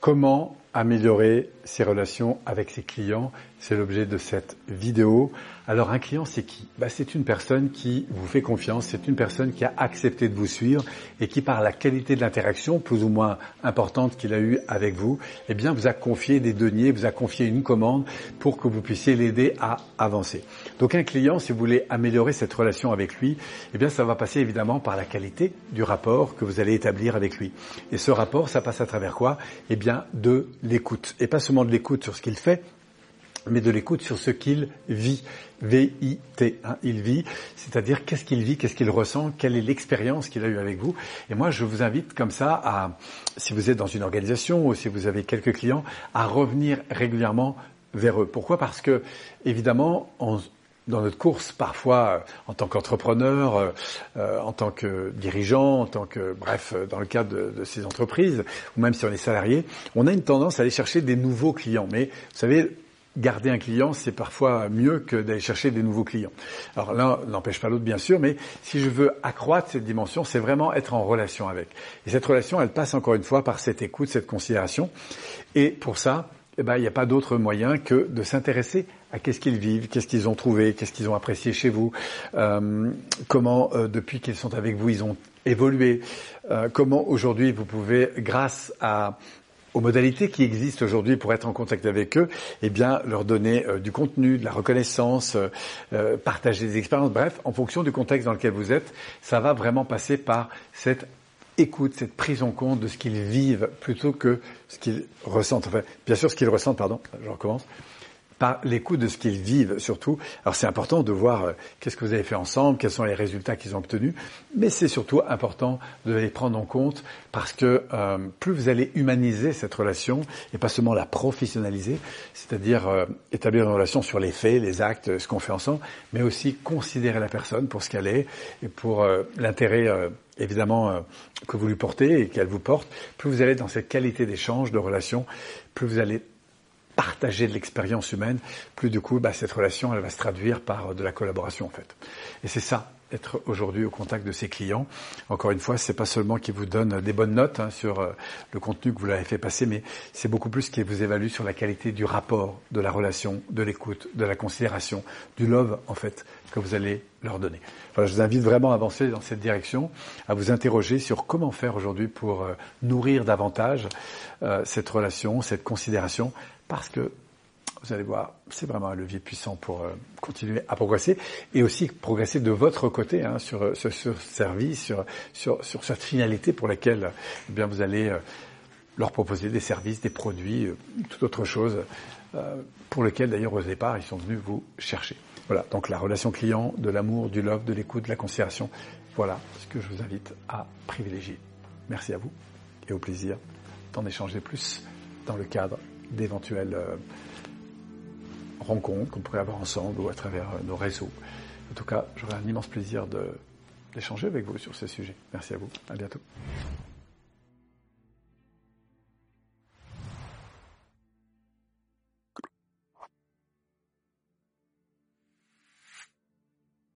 Comment améliorer ses relations avec ses clients C'est l'objet de cette vidéo. Alors un client, c'est qui? Bah, C'est une personne qui vous fait confiance, c'est une personne qui a accepté de vous suivre et qui, par la qualité de l'interaction plus ou moins importante qu'il a eue avec vous, eh bien, vous a confié des deniers, vous a confié une commande pour que vous puissiez l'aider à avancer. Donc un client, si vous voulez améliorer cette relation avec lui, eh bien, ça va passer évidemment par la qualité du rapport que vous allez établir avec lui. Et ce rapport, ça passe à travers quoi? Eh bien, de l'écoute. Et pas seulement de l'écoute sur ce qu'il fait, mais de l'écoute sur ce qu'il vit. V-I-T. Hein, il vit, c'est-à-dire qu'est-ce qu'il vit, qu'est-ce qu'il ressent, quelle est l'expérience qu'il a eue avec vous. Et moi, je vous invite comme ça à, si vous êtes dans une organisation ou si vous avez quelques clients, à revenir régulièrement vers eux. Pourquoi? Parce que, évidemment, dans notre course, parfois euh, en tant qu'entrepreneur, euh, euh, en tant que dirigeant, en tant que, bref, dans le cadre de, de, ces entreprises, ou même si on est salarié, on a une tendance à aller chercher des nouveaux clients. Mais vous savez, garder un client, c'est parfois mieux que d'aller chercher des nouveaux clients. Alors l'un n'empêche pas l'autre, bien sûr, mais si je veux accroître cette dimension, c'est vraiment être en relation avec. Et cette relation, elle passe encore une fois par cette écoute, cette considération. Et pour ça, eh ben, il n'y a pas d'autre moyen que de s'intéresser à qu'est-ce qu'ils vivent, qu'est-ce qu'ils ont trouvé, qu'est-ce qu'ils ont apprécié chez vous, euh, comment euh, depuis qu'ils sont avec vous, ils ont évolué, euh, comment aujourd'hui vous pouvez, grâce à aux modalités qui existent aujourd'hui pour être en contact avec eux, eh bien leur donner euh, du contenu, de la reconnaissance, euh, euh, partager des expériences, bref, en fonction du contexte dans lequel vous êtes, ça va vraiment passer par cette écoute, cette prise en compte de ce qu'ils vivent plutôt que ce qu'ils ressentent. Enfin, bien sûr, ce qu'ils ressentent, pardon, je recommence par l'écoute de ce qu'ils vivent surtout. Alors c'est important de voir euh, qu'est-ce que vous avez fait ensemble, quels sont les résultats qu'ils ont obtenus, mais c'est surtout important de les prendre en compte parce que euh, plus vous allez humaniser cette relation et pas seulement la professionnaliser, c'est-à-dire euh, établir une relation sur les faits, les actes, ce qu'on fait ensemble, mais aussi considérer la personne pour ce qu'elle est et pour l'intérêt évidemment que vous lui portez et qu'elle vous porte, plus vous allez dans cette qualité d'échange, de relation, plus vous allez partager de l'expérience humaine, plus du coup, bah, cette relation, elle va se traduire par euh, de la collaboration en fait. Et c'est ça, être aujourd'hui au contact de ses clients. Encore une fois, c'est pas seulement qui vous donne des bonnes notes hein, sur euh, le contenu que vous l'avez fait passer, mais c'est beaucoup plus qui vous évalue sur la qualité du rapport, de la relation, de l'écoute, de la considération, du love en fait que vous allez leur donner. Voilà, je vous invite vraiment à avancer dans cette direction, à vous interroger sur comment faire aujourd'hui pour euh, nourrir davantage cette relation, cette considération parce que vous allez voir, c'est vraiment un levier puissant pour euh, continuer à progresser et aussi progresser de votre côté hein, sur, ce service, sur, sur, cette finalité pour laquelle eh bien, vous allez euh, leur proposer des services, des produits, euh, toute autre chose pour lequel d'ailleurs au départ ils sont venus vous chercher. Voilà, donc la relation client, de l'amour, du love, de l'écoute, de la considération, voilà ce que je vous invite à privilégier. Merci à vous et au plaisir d'en échanger plus dans le cadre d'éventuelles euh, rencontres qu'on pourrait avoir ensemble ou à travers euh, nos réseaux. En tout cas, j'aurai un immense plaisir d'échanger avec vous sur ce sujet. Merci à vous. À bientôt.